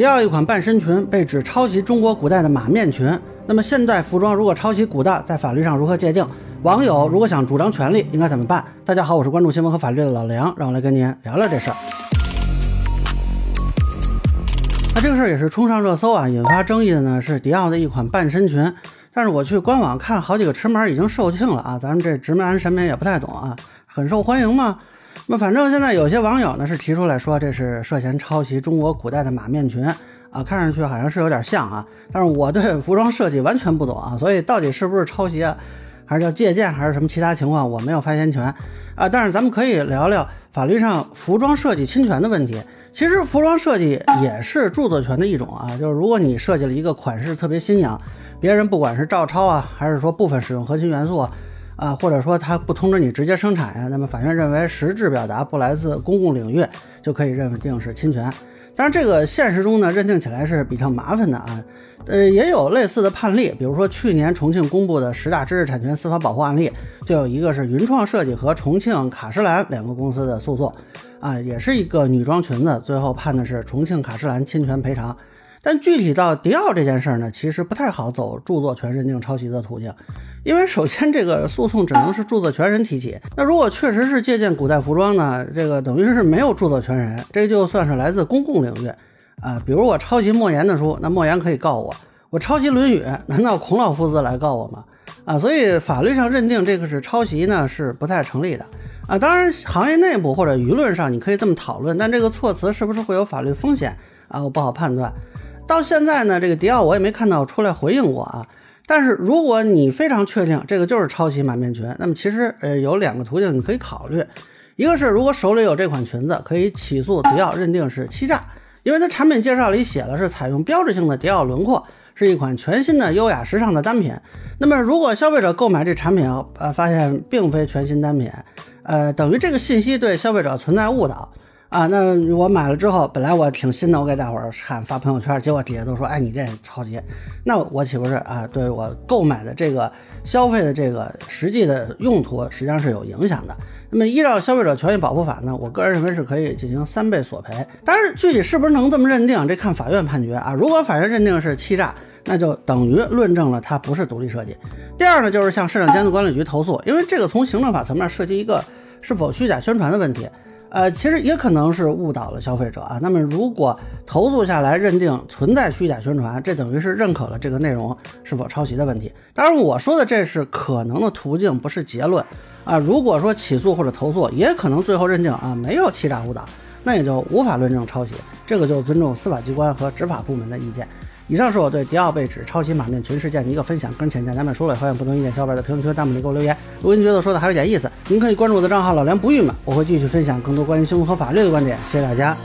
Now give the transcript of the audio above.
迪奥一款半身裙被指抄袭中国古代的马面裙，那么现代服装如果抄袭古代，在法律上如何界定？网友如果想主张权利，应该怎么办？大家好，我是关注新闻和法律的老梁，让我来跟您聊聊这事儿。那这个事儿也是冲上热搜啊，引发争议的呢是迪奥的一款半身裙，但是我去官网看好几个尺码已经售罄了啊，咱们这直男审美也不太懂啊，很受欢迎吗？那么反正现在有些网友呢是提出来说这是涉嫌抄袭中国古代的马面裙啊，看上去好像是有点像啊，但是我对服装设计完全不懂啊，所以到底是不是抄袭啊，还是叫借鉴，还是什么其他情况，我没有发言权啊。但是咱们可以聊聊法律上服装设计侵权的问题。其实服装设计也是著作权的一种啊，就是如果你设计了一个款式特别新颖，别人不管是照抄啊，还是说部分使用核心元素。啊，啊或者说他不通知你直接生产呀，那么法院认为实质表达不来自公共领域，就可以认定是侵权。当然，这个现实中呢，认定起来是比较麻烦的啊。呃，也有类似的判例，比如说去年重庆公布的十大知识产权司法保护案例，就有一个是云创设计和重庆卡诗兰两个公司的诉讼，啊，也是一个女装裙子，最后判的是重庆卡诗兰侵权赔偿。但具体到迪奥这件事儿呢，其实不太好走著作权认定抄袭的途径，因为首先这个诉讼只能是著作权人提起。那如果确实是借鉴古代服装呢，这个等于是没有著作权人，这就算是来自公共领域啊。比如我抄袭莫言的书，那莫言可以告我；我抄袭《论语》，难道孔老夫子来告我吗？啊，所以法律上认定这个是抄袭呢，是不太成立的啊。当然，行业内部或者舆论上你可以这么讨论，但这个措辞是不是会有法律风险啊？我不好判断。到现在呢，这个迪奥我也没看到出来回应过啊。但是如果你非常确定这个就是抄袭满面裙，那么其实呃有两个途径你可以考虑，一个是如果手里有这款裙子，可以起诉迪奥认定是欺诈，因为它产品介绍里写了是采用标志性的迪奥轮廓，是一款全新的优雅时尚的单品。那么如果消费者购买这产品呃发现并非全新单品，呃等于这个信息对消费者存在误导。啊，那我买了之后，本来我挺新的，我给大伙儿看发朋友圈，结果底下都说，哎，你这抄袭，那我岂不是啊？对我购买的这个消费的这个实际的用途，实际上是有影响的。那么依照消费者权益保护法呢，我个人认为是可以进行三倍索赔。当然，具体是不是能这么认定，这看法院判决啊。如果法院认定是欺诈，那就等于论证了它不是独立设计。第二呢，就是向市场监督管理局投诉，因为这个从行政法层面涉及一个是否虚假宣传的问题。呃，其实也可能是误导了消费者啊。那么，如果投诉下来认定存在虚假宣传，这等于是认可了这个内容是否抄袭的问题。当然，我说的这是可能的途径，不是结论啊。如果说起诉或者投诉，也可能最后认定啊没有欺诈误导，那也就无法论证抄袭。这个就尊重司法机关和执法部门的意见。以上是我对迪奥被指抄袭马面裙事件的一个分享，跟浅见难免说了，欢迎不同意见小伙伴在评论区、弹幕里给我留言。如果您觉得说的还有点意思，您可以关注我的账号老梁不郁闷，我会继续分享更多关于新闻和法律的观点。谢谢大家。